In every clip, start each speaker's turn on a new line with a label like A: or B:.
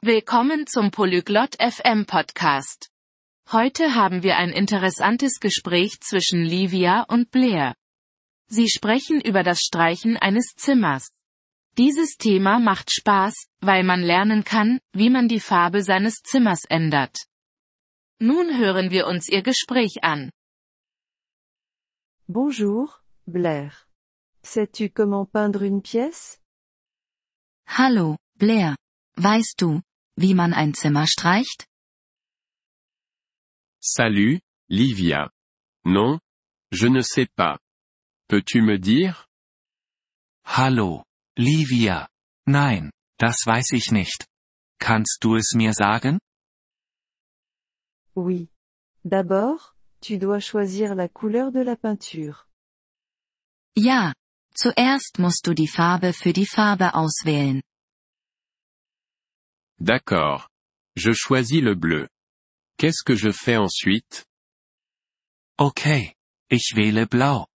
A: Willkommen zum Polyglot FM Podcast. Heute haben wir ein interessantes Gespräch zwischen Livia und Blair. Sie sprechen über das Streichen eines Zimmers. Dieses Thema macht Spaß, weil man lernen kann, wie man die Farbe seines Zimmers ändert. Nun hören wir uns ihr Gespräch an.
B: Bonjour, Blair. Sais-tu comment peindre une pièce
C: Hallo, Blair. Weißt du, wie man ein Zimmer streicht?
D: Salut, Livia. Non, je ne sais pas. Peux-tu me dire
E: Hallo, Livia. Nein, das weiß ich nicht. Kannst du es mir sagen?
B: Oui. D'abord, tu dois choisir la couleur de la peinture.
C: Ja. Zuerst musst du die Farbe für die Farbe auswählen.
D: D'accord. Je choisis le bleu. Qu'est-ce que je fais ensuite?
E: Okay. Ich wähle blau.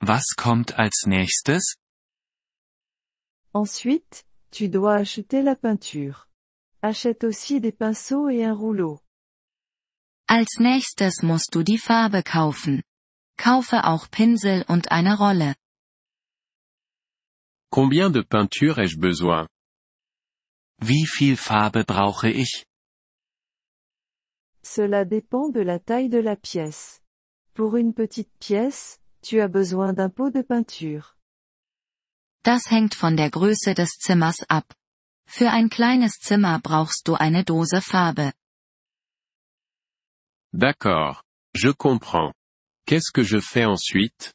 E: Was kommt als nächstes?
B: Ensuite, tu dois acheter la peinture. Achète aussi des pinceaux et un rouleau.
C: Als nächstes musst du die Farbe kaufen. Kaufe auch Pinsel und eine Rolle.
D: Combien de peinture ai-je besoin?
E: Wie viel Farbe brauche ich?
B: Cela dépend de la taille de la pièce. Pour une petite pièce, tu as besoin d'un pot de peinture.
C: Das hängt von der Größe des Zimmers ab. Für ein kleines Zimmer brauchst du eine Dose Farbe.
D: D'accord. Je comprends. Qu'est-ce que je fais ensuite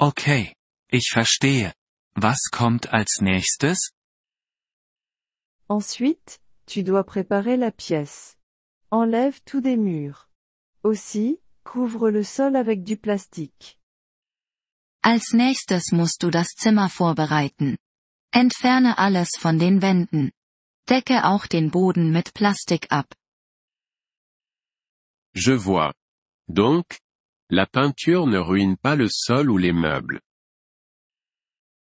E: Okay. Ich verstehe. Was kommt als nächstes?
B: Ensuite, tu dois préparer la pièce. Enlève tout des murs. Aussi, couvre le sol avec du plastique.
C: Als nächstes musst du das Zimmer vorbereiten. Entferne alles von den Wänden. Decke auch den Boden mit Plastik ab.
D: Je vois. Donc, la peinture ne ruine pas le sol ou les meubles.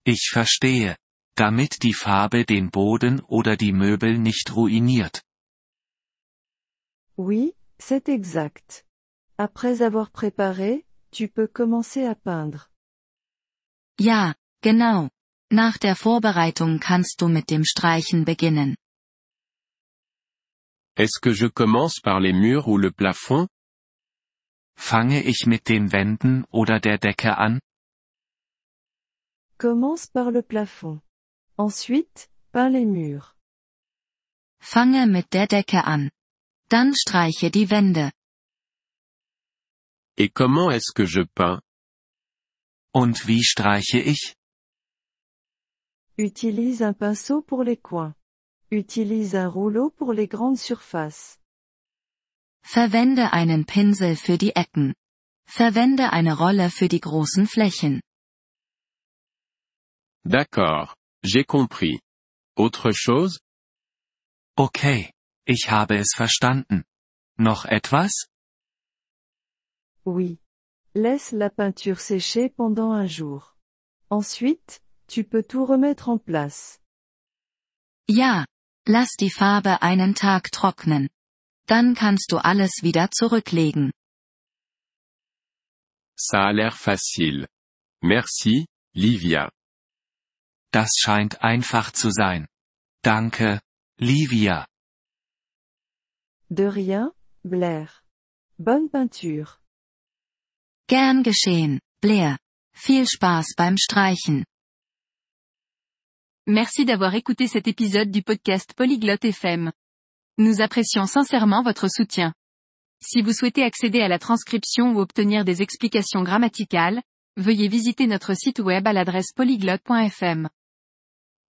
E: Ich verstehe. Damit die Farbe den Boden oder die Möbel nicht ruiniert.
B: Oui, c'est exact. Après avoir préparé, tu peux commencer à peindre.
C: Ja, genau. Nach der Vorbereitung kannst du mit dem Streichen beginnen.
D: Est-ce que je commence par les murs ou le plafond
E: Fange ich mit den Wänden oder der Decke an?
B: Commence par le plafond. Ensuite, peins les murs.
C: Fange mit der Decke an. Dann streiche die Wände.
D: Et comment est-ce que je peins
E: Und wie streiche ich?
B: Utilise un pinceau pour les coins. Utilise un rouleau pour les grandes surfaces.
C: Verwende einen Pinsel für die Ecken. Verwende eine Rolle für die großen Flächen.
D: D'accord. J'ai compris. Autre chose
E: Okay. Ich habe es verstanden. Noch etwas?
B: Oui. Laisse la peinture sécher pendant un jour. Ensuite, tu peux tout remettre en place.
C: Ja. Lass die Farbe einen Tag trocknen. Dann kannst du alles wieder zurücklegen.
D: Ça a l'air facile. Merci, Livia.
E: Das scheint einfach zu sein. Danke, Livia.
B: De rien, Blair. Bonne peinture.
C: Gern geschehen, Blair. Viel Spaß beim Streichen.
A: Merci d'avoir écouté cet épisode du podcast Polyglotte FM. Nous apprécions sincèrement votre soutien. Si vous souhaitez accéder à la transcription ou obtenir des explications grammaticales, veuillez visiter notre site web à l'adresse polyglotte.fm.